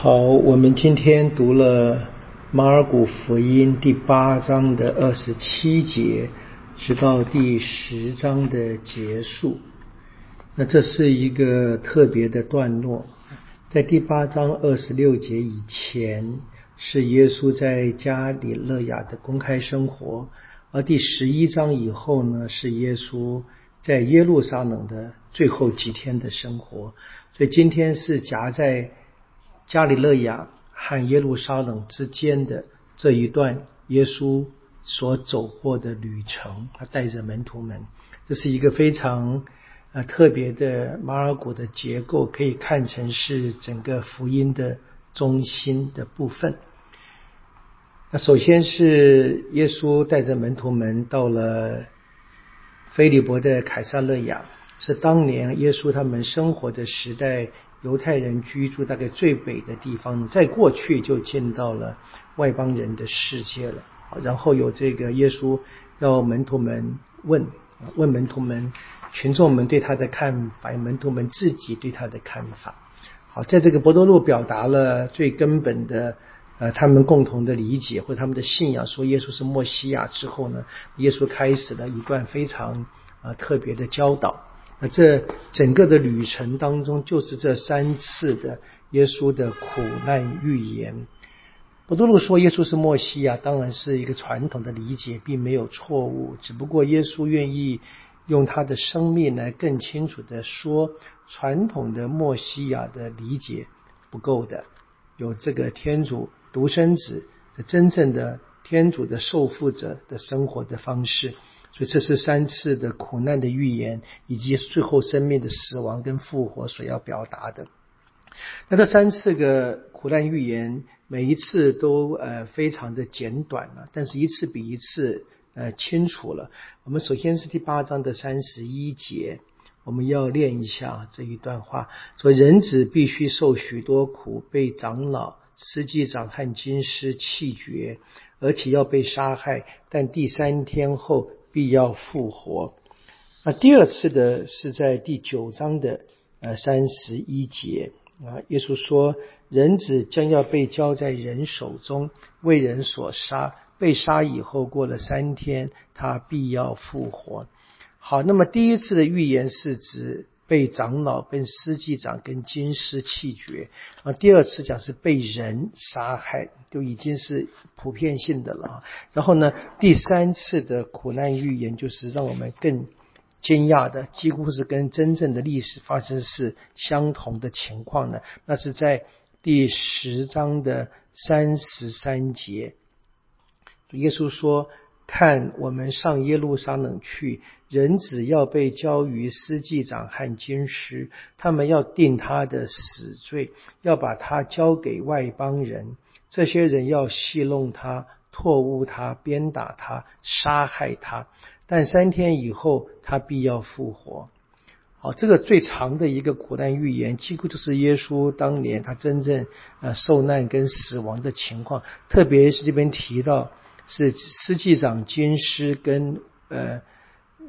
好，我们今天读了马尔谷福音第八章的二十七节，直到第十章的结束。那这是一个特别的段落，在第八章二十六节以前是耶稣在加里勒亚的公开生活，而第十一章以后呢，是耶稣在耶路撒冷的最后几天的生活。所以今天是夹在。加里勒亚和耶路撒冷之间的这一段，耶稣所走过的旅程，他带着门徒们，这是一个非常呃特别的马尔谷的结构，可以看成是整个福音的中心的部分。那首先是耶稣带着门徒们到了菲利伯的凯撒勒亚，是当年耶稣他们生活的时代。犹太人居住大概最北的地方，在过去就见到了外邦人的世界了。然后有这个耶稣要门徒们问，问门徒们群众们对他的看法，门徒们自己对他的看法。好，在这个博多禄表达了最根本的呃他们共同的理解或者他们的信仰，说耶稣是墨西亚之后呢，耶稣开始了一段非常呃特别的教导。那这整个的旅程当中，就是这三次的耶稣的苦难预言。不多禄说耶稣是墨西亚，当然是一个传统的理解，并没有错误。只不过耶稣愿意用他的生命来更清楚的说，传统的墨西亚的理解不够的，有这个天主独生子，这真正的天主的受父者的生活的方式。所以这是三次的苦难的预言，以及最后生命的死亡跟复活所要表达的。那这三次的苦难预言，每一次都呃非常的简短了，但是一次比一次呃清楚了。我们首先是第八章的三十一节，我们要练一下这一段话：说人子必须受许多苦，被长老、司机长和金师弃绝，而且要被杀害，但第三天后。必要复活。那第二次的是在第九章的呃三十一节啊，耶稣说，人子将要被交在人手中，为人所杀。被杀以后，过了三天，他必要复活。好，那么第一次的预言是指。被长老、被司祭长跟军师弃绝啊！第二次讲是被人杀害，就已经是普遍性的了。然后呢，第三次的苦难预言就是让我们更惊讶的，几乎是跟真正的历史发生是相同的情况呢。那是在第十章的三十三节，耶稣说。看，我们上耶路撒冷去，人只要被交于司祭长和经师，他们要定他的死罪，要把他交给外邦人。这些人要戏弄他、唾污他、鞭打他、杀害他。但三天以后，他必要复活。好，这个最长的一个苦难预言，几乎就是耶稣当年他真正呃受难跟死亡的情况，特别是这边提到。是司祭长、军师跟呃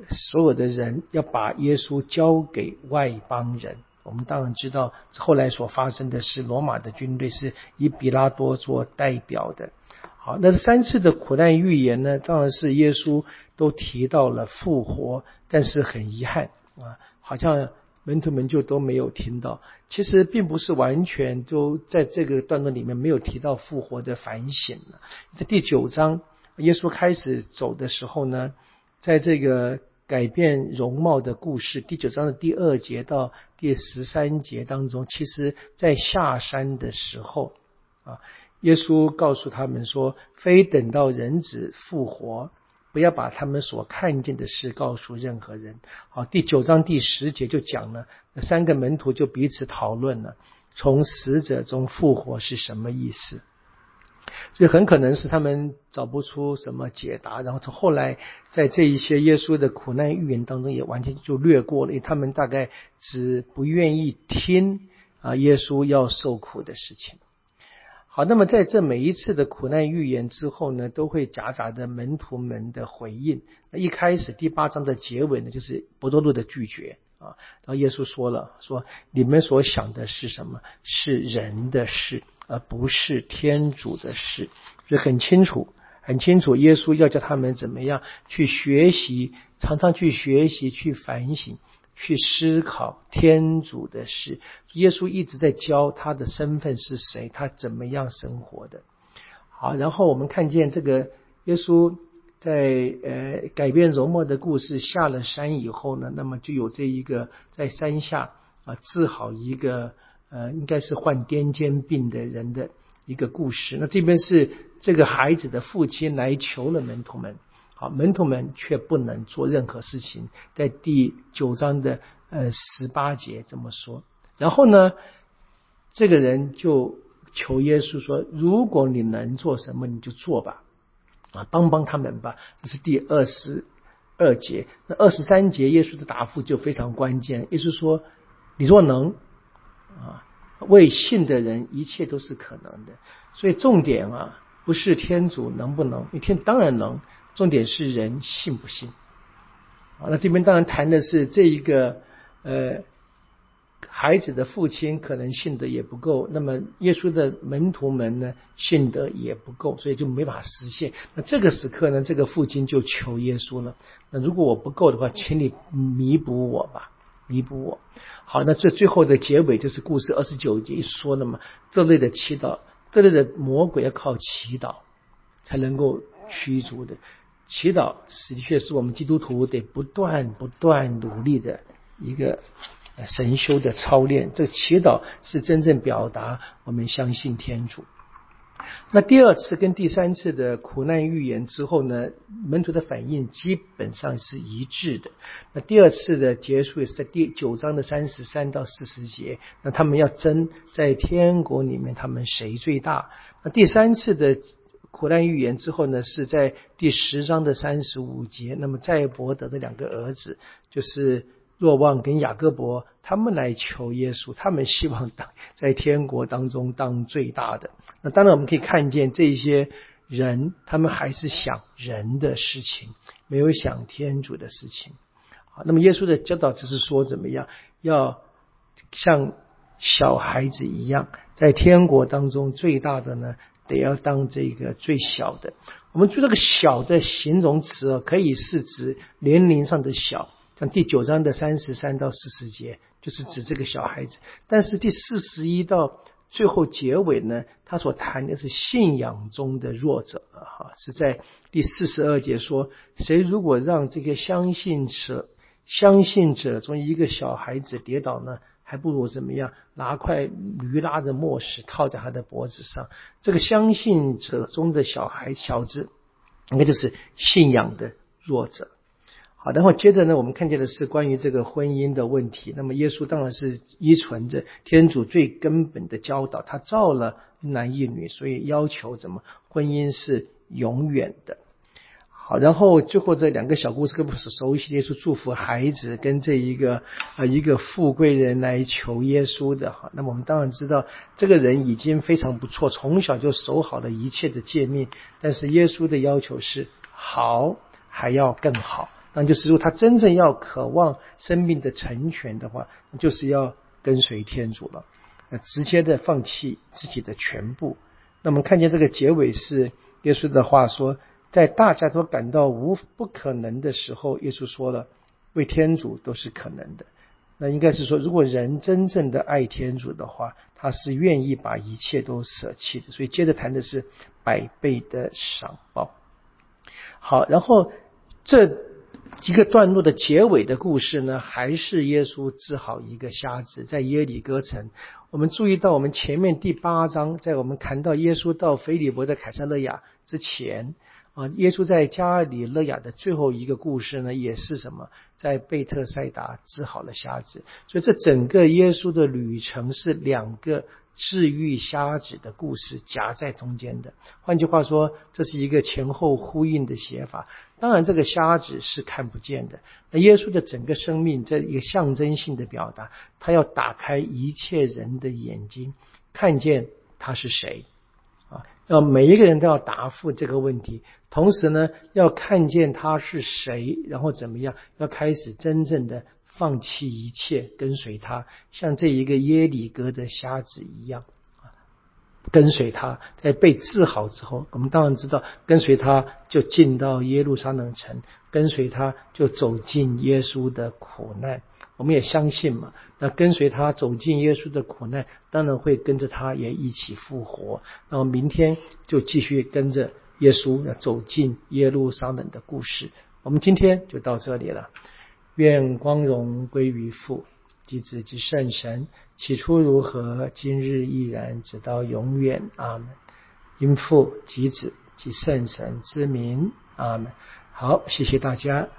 所有的人要把耶稣交给外邦人。我们当然知道，后来所发生的是罗马的军队是以比拉多做代表的。好，那三次的苦难预言呢，当然是耶稣都提到了复活，但是很遗憾啊，好像门徒们就都没有听到。其实并不是完全都在这个段落里面没有提到复活的反省了，在第九章。耶稣开始走的时候呢，在这个改变容貌的故事第九章的第二节到第十三节当中，其实在下山的时候啊，耶稣告诉他们说：“非等到人子复活，不要把他们所看见的事告诉任何人。”好，第九章第十节就讲了，三个门徒就彼此讨论了，从死者中复活是什么意思。所以很可能是他们找不出什么解答，然后从后来在这一些耶稣的苦难预言当中也完全就略过了，因为他们大概只不愿意听啊耶稣要受苦的事情。好，那么在这每一次的苦难预言之后呢，都会夹杂着门徒们的回应。那一开始第八章的结尾呢，就是伯多禄的拒绝啊。然后耶稣说了，说你们所想的是什么？是人的事，而不是天主的事。所以很清楚，很清楚，耶稣要教他们怎么样去学习，常常去学习，去反省。去思考天主的事，耶稣一直在教他的身份是谁，他怎么样生活的。好，然后我们看见这个耶稣在呃改变容貌的故事下了山以后呢，那么就有这一个在山下啊治好一个呃应该是患癫痫病的人的一个故事。那这边是这个孩子的父亲来求了门徒们。好，门徒们却不能做任何事情，在第九章的呃十八节这么说。然后呢，这个人就求耶稣说：“如果你能做什么，你就做吧，啊，帮帮他们吧。”这是第二十二节。那二十三节，耶稣的答复就非常关键。耶稣说：“你若能，啊，为信的人，一切都是可能的。所以重点啊，不是天主能不能，天当然能。”重点是人信不信啊？那这边当然谈的是这一个呃孩子的父亲可能信的也不够，那么耶稣的门徒们呢信的也不够，所以就没法实现。那这个时刻呢，这个父亲就求耶稣了。那如果我不够的话，请你弥补我吧，弥补我。好，那这最后的结尾就是故事二十九节说了嘛，这类的祈祷，这类的魔鬼要靠祈祷才能够驱逐的。祈祷的确是我们基督徒得不断不断努力的一个神修的操练。这祈祷是真正表达我们相信天主。那第二次跟第三次的苦难预言之后呢，门徒的反应基本上是一致的。那第二次的结束也是在第九章的三十三到四十节。那他们要争在天国里面他们谁最大？那第三次的。苦难预言之后呢，是在第十章的三十五节。那么在伯德的两个儿子，就是若望跟雅各伯，他们来求耶稣，他们希望当在天国当中当最大的。那当然我们可以看见这些人，他们还是想人的事情，没有想天主的事情。好，那么耶稣的教导只是说怎么样，要像小孩子一样，在天国当中最大的呢？得要当这个最小的。我们说这个小的形容词啊，可以是指年龄上的小，像第九章的三十三到四十节，就是指这个小孩子。但是第四十一到最后结尾呢，他所谈的是信仰中的弱者哈，是在第四十二节说，谁如果让这个相信者相信者中一个小孩子跌倒呢？还不如怎么样？拿块驴拉的磨石套在他的脖子上。这个相信者中的小孩小子，应该就是信仰的弱者。好，然后接着呢，我们看见的是关于这个婚姻的问题。那么耶稣当然是依存着天主最根本的教导，他造了一男一女，所以要求怎么婚姻是永远的。好，然后最后这两个小故事，更不是熟悉耶稣祝福孩子跟这一个呃一个富贵人来求耶稣的哈。那么我们当然知道，这个人已经非常不错，从小就守好了一切的诫命。但是耶稣的要求是好还要更好，那就是说他真正要渴望生命的成全的话，就是要跟随天主了，呃，直接的放弃自己的全部。那么看见这个结尾是耶稣的话说。在大家都感到无不可能的时候，耶稣说了：“为天主都是可能的。”那应该是说，如果人真正的爱天主的话，他是愿意把一切都舍弃的。所以接着谈的是百倍的赏报。好，然后这一个段落的结尾的故事呢，还是耶稣治好一个瞎子，在耶里哥城。我们注意到，我们前面第八章，在我们谈到耶稣到腓利伯的凯撒勒亚之前。啊，耶稣在加里勒亚的最后一个故事呢，也是什么？在贝特赛达治好了瞎子。所以这整个耶稣的旅程是两个治愈瞎子的故事夹在中间的。换句话说，这是一个前后呼应的写法。当然，这个瞎子是看不见的。那耶稣的整个生命，这一个象征性的表达，他要打开一切人的眼睛，看见他是谁啊。要每一个人都要答复这个问题，同时呢，要看见他是谁，然后怎么样，要开始真正的放弃一切跟随他，像这一个耶里哥的瞎子一样。跟随他，在被治好之后，我们当然知道，跟随他就进到耶路撒冷城，跟随他就走进耶稣的苦难。我们也相信嘛，那跟随他走进耶稣的苦难，当然会跟着他也一起复活。那么明天就继续跟着耶稣要走进耶路撒冷的故事。我们今天就到这里了，愿光荣归于父。及子及圣神，起初如何，今日亦然，直到永远。阿门。因父及子及圣神之名。阿门。好，谢谢大家。